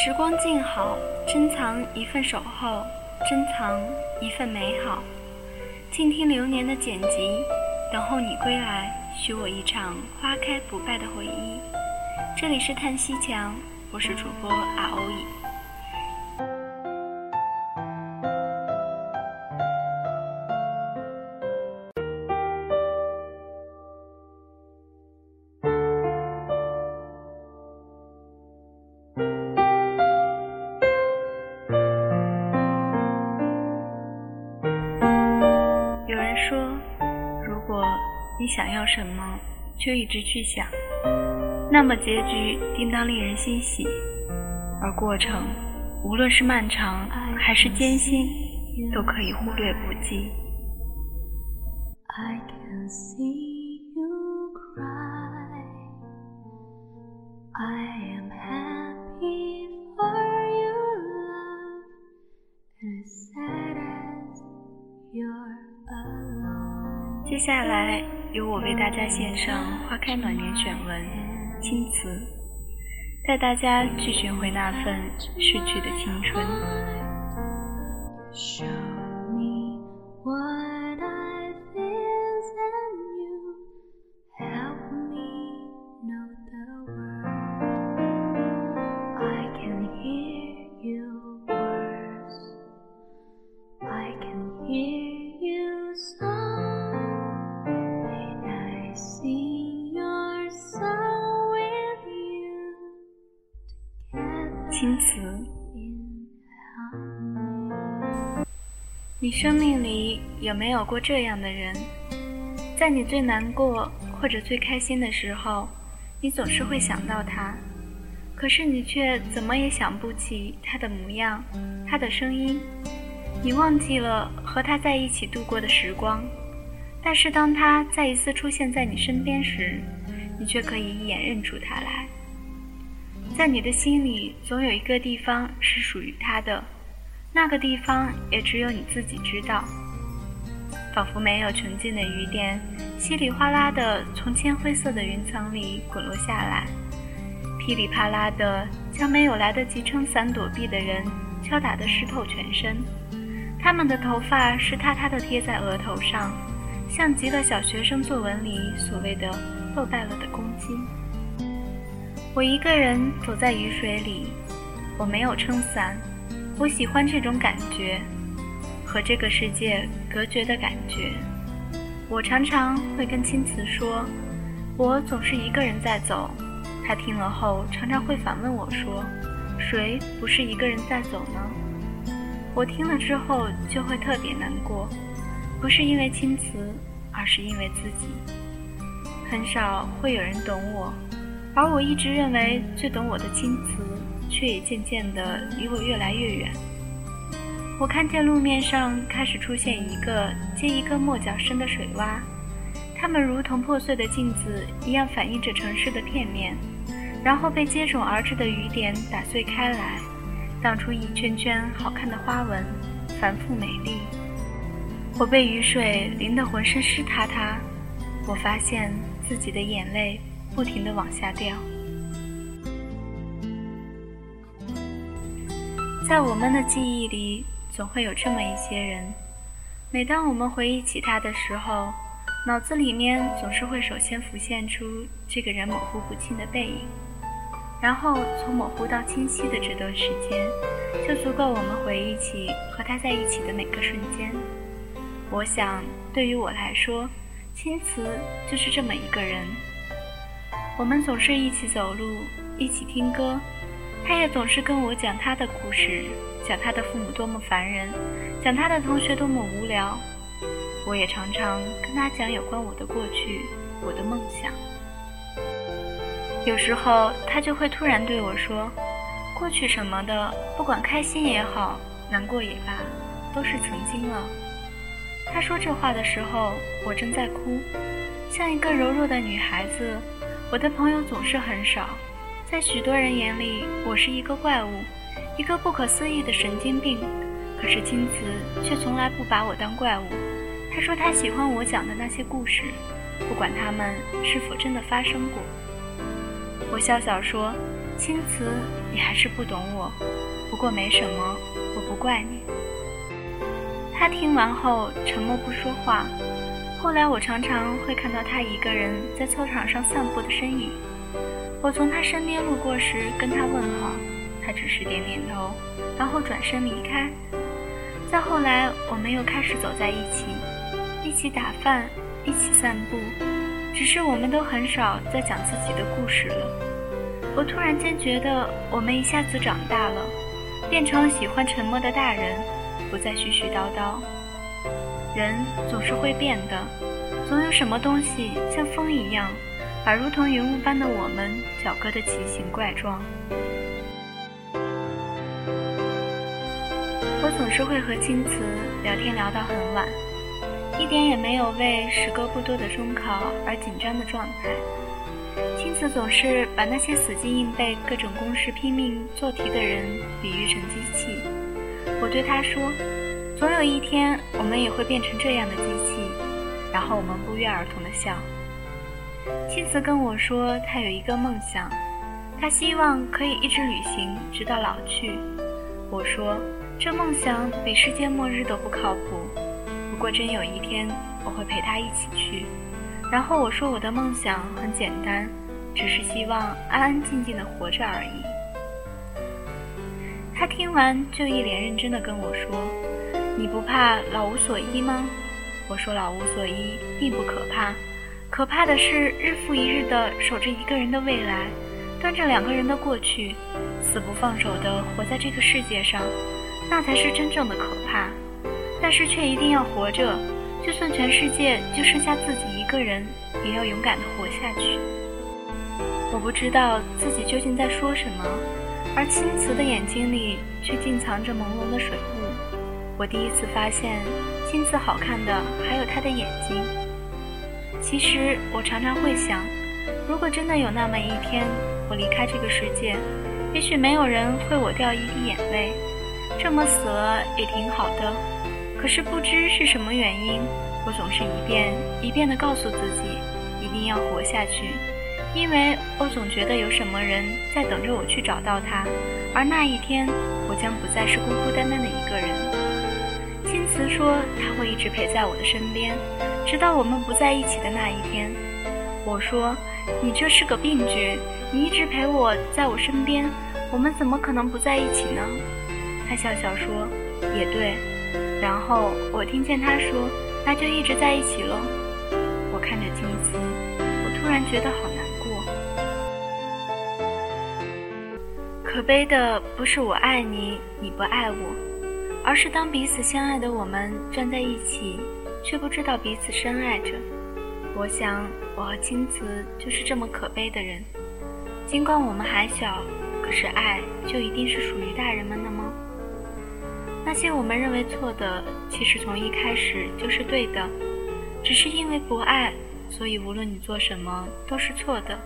时光静好，珍藏一份守候，珍藏一份美好。静听流年的剪辑，等候你归来，许我一场花开不败的回忆。这里是叹息墙，我是主播阿欧乙。想要什么，却一直去想，那么结局定当令人欣喜，而过程，无论是漫长还是艰辛，都可以忽略不计。接下来。由我为大家献上花开满园选文《青瓷》，带大家去寻回那份逝去的青春。你生命里有没有过这样的人？在你最难过或者最开心的时候，你总是会想到他，可是你却怎么也想不起他的模样、他的声音，你忘记了和他在一起度过的时光。但是当他再一次出现在你身边时，你却可以一眼认出他来。在你的心里，总有一个地方是属于他的，那个地方也只有你自己知道。仿佛没有纯净的雨点，稀里哗啦的从铅灰色的云层里滚落下来，噼里啪啦的将没有来得及撑伞躲避的人敲打得湿透全身。他们的头发湿塌塌的贴在额头上，像极了小学生作文里所谓的漏带了的公斤。我一个人走在雨水里，我没有撑伞。我喜欢这种感觉，和这个世界隔绝的感觉。我常常会跟青瓷说，我总是一个人在走。他听了后，常常会反问我说：“谁不是一个人在走呢？”我听了之后就会特别难过，不是因为青瓷，而是因为自己。很少会有人懂我。而我一直认为最懂我的青瓷，却也渐渐地离我越来越远。我看见路面上开始出现一个接一个没脚深的水洼，它们如同破碎的镜子一样反映着城市的片面，然后被接踵而至的雨点打碎开来，荡出一圈圈好看的花纹，繁复美丽。我被雨水淋得浑身湿塌塌，我发现自己的眼泪。不停地往下掉。在我们的记忆里，总会有这么一些人。每当我们回忆起他的时候，脑子里面总是会首先浮现出这个人模糊不清的背影，然后从模糊到清晰的这段时间，就足够我们回忆起和他在一起的每个瞬间。我想，对于我来说，青瓷就是这么一个人。我们总是一起走路，一起听歌，他也总是跟我讲他的故事，讲他的父母多么烦人，讲他的同学多么无聊。我也常常跟他讲有关我的过去，我的梦想。有时候他就会突然对我说：“过去什么的，不管开心也好，难过也罢，都是曾经了。”他说这话的时候，我正在哭，像一个柔弱的女孩子。我的朋友总是很少，在许多人眼里，我是一个怪物，一个不可思议的神经病。可是青瓷却从来不把我当怪物。他说他喜欢我讲的那些故事，不管他们是否真的发生过。我笑笑说：“青瓷，你还是不懂我，不过没什么，我不怪你。他听完后沉默不说话。后来我常常会看到他一个人在操场上散步的身影。我从他身边路过时跟他问好，他只是点点头，然后转身离开。再后来，我们又开始走在一起，一起打饭，一起散步，只是我们都很少再讲自己的故事了。我突然间觉得，我们一下子长大了，变成了喜欢沉默的大人，不再絮絮叨叨。人总是会变的，总有什么东西像风一样，把如同云雾般的我们搅割得奇形怪状。我总是会和青瓷聊天聊到很晚，一点也没有为时隔不多的中考而紧张的状态。青瓷总是把那些死记硬背各种公式、拼命做题的人比喻成机器。我对他说。总有一天，我们也会变成这样的机器，然后我们不约而同的笑。青瓷跟我说，他有一个梦想，他希望可以一直旅行，直到老去。我说，这梦想比世界末日都不靠谱。不过真有一天，我会陪他一起去。然后我说，我的梦想很简单，只是希望安安静静的活着而已。他听完，就一脸认真的跟我说。你不怕老无所依吗？我说老无所依并不可怕，可怕的是日复一日的守着一个人的未来，端着两个人的过去，死不放手的活在这个世界上，那才是真正的可怕。但是却一定要活着，就算全世界就剩下自己一个人，也要勇敢的活下去。我不知道自己究竟在说什么，而青瓷的眼睛里却竟藏着朦胧的水雾。我第一次发现，青瓷好看的还有他的眼睛。其实我常常会想，如果真的有那么一天，我离开这个世界，也许没有人会我掉一滴眼泪，这么死了也挺好的。可是不知是什么原因，我总是一遍一遍地告诉自己，一定要活下去，因为我总觉得有什么人在等着我去找到他，而那一天，我将不再是孤孤单单的一个人。青瓷说他会一直陪在我的身边，直到我们不在一起的那一天。我说：“你这是个病句，你一直陪我在我身边，我们怎么可能不在一起呢？”他笑笑说：“也对。”然后我听见他说：“那就一直在一起喽。”我看着镜子，我突然觉得好难过。可悲的不是我爱你，你不爱我。而是当彼此相爱的我们站在一起，却不知道彼此深爱着。我想，我和青瓷就是这么可悲的人。尽管我们还小，可是爱就一定是属于大人们的吗？那些我们认为错的，其实从一开始就是对的。只是因为不爱，所以无论你做什么都是错的。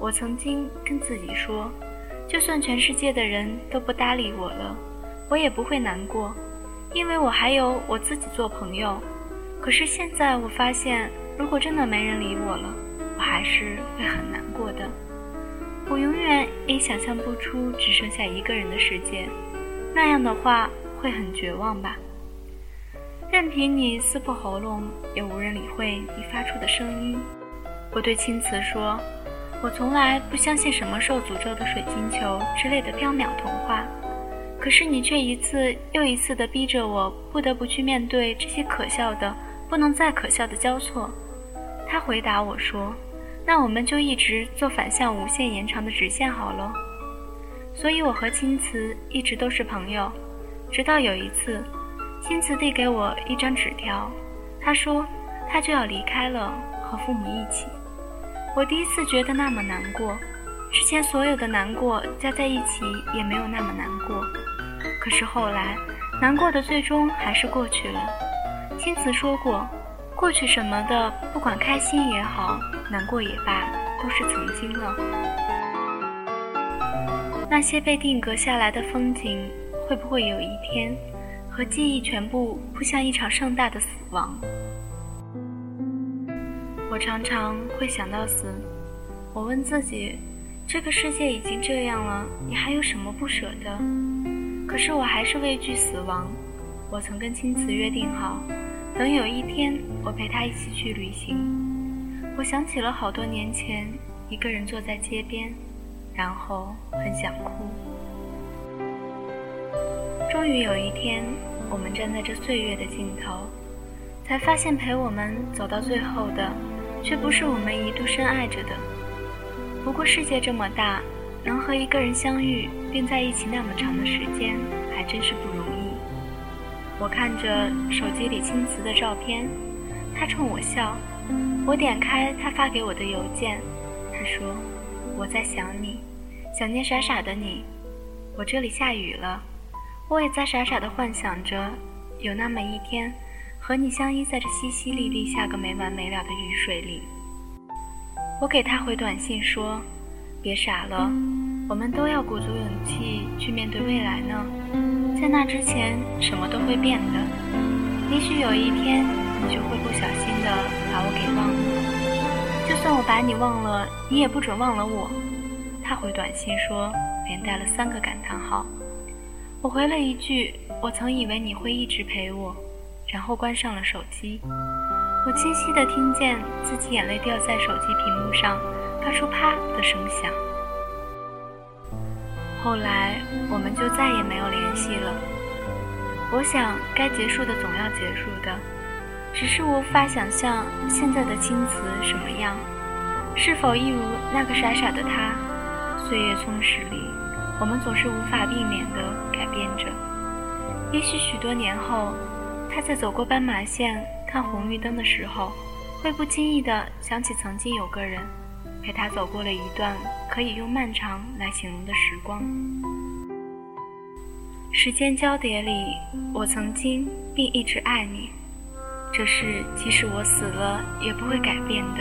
我曾经跟自己说，就算全世界的人都不搭理我了。我也不会难过，因为我还有我自己做朋友。可是现在我发现，如果真的没人理我了，我还是会很难过的。我永远也想象不出只剩下一个人的世界，那样的话会很绝望吧。任凭你撕破喉咙，也无人理会你发出的声音。我对青瓷说：“我从来不相信什么受诅咒的水晶球之类的缥缈童话。”可是你却一次又一次地逼着我，不得不去面对这些可笑的、不能再可笑的交错。他回答我说：“那我们就一直做反向无限延长的直线好了。”所以，我和青瓷一直都是朋友，直到有一次，青瓷递给我一张纸条，他说他就要离开了，和父母一起。我第一次觉得那么难过，之前所有的难过加在一起也没有那么难过。可是后来，难过的最终还是过去了。青瓷说过，过去什么的，不管开心也好，难过也罢，都是曾经了。那些被定格下来的风景，会不会有一天，和记忆全部扑向一场盛大的死亡？我常常会想到死。我问自己，这个世界已经这样了，你还有什么不舍的？可是我还是畏惧死亡。我曾跟青瓷约定好，等有一天我陪他一起去旅行。我想起了好多年前，一个人坐在街边，然后很想哭。终于有一天，我们站在这岁月的尽头，才发现陪我们走到最后的，却不是我们一度深爱着的。不过世界这么大，能和一个人相遇并在一起那么长的时间，还真是不容易。我看着手机里青瓷的照片，他冲我笑。我点开他发给我的邮件，他说：“我在想你，想念傻傻的你。我这里下雨了，我也在傻傻的幻想着，有那么一天，和你相依在这淅淅沥沥下个没完没了的雨水里。”我给他回短信说：“别傻了，我们都要鼓足勇气去面对未来呢。在那之前，什么都会变的。也许有一天，你就会不小心的把我给忘了。就算我把你忘了，你也不准忘了我。”他回短信说，连带了三个感叹号。我回了一句：“我曾以为你会一直陪我。”然后关上了手机。我清晰的听见自己眼泪掉在手机屏幕上，发出啪的声响。后来我们就再也没有联系了。我想，该结束的总要结束的，只是无法想象现在的青瓷什么样，是否一如那个傻傻的他？岁月充实里，我们总是无法避免的改变着。也许许多年后，他在走过斑马线。看红绿灯的时候，会不经意的想起曾经有个人陪他走过了一段可以用漫长来形容的时光。时间交叠里，我曾经并一直爱你，这是即使我死了也不会改变的。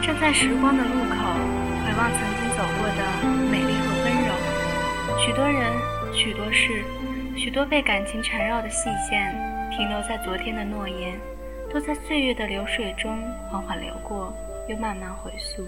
站在时光的路口，回望曾经走过的美丽和温柔，许多人，许多事。许多被感情缠绕的细线，停留在昨天的诺言，都在岁月的流水中缓缓流过，又慢慢回溯。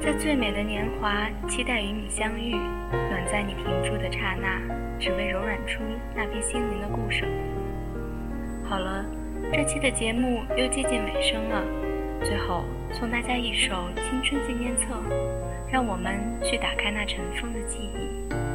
在最美的年华，期待与你相遇，暖在你停住的刹那，只为柔软出那片心灵的固守。好了。这期的节目又接近尾声了，最后送大家一首《青春纪念册》，让我们去打开那尘封的记忆。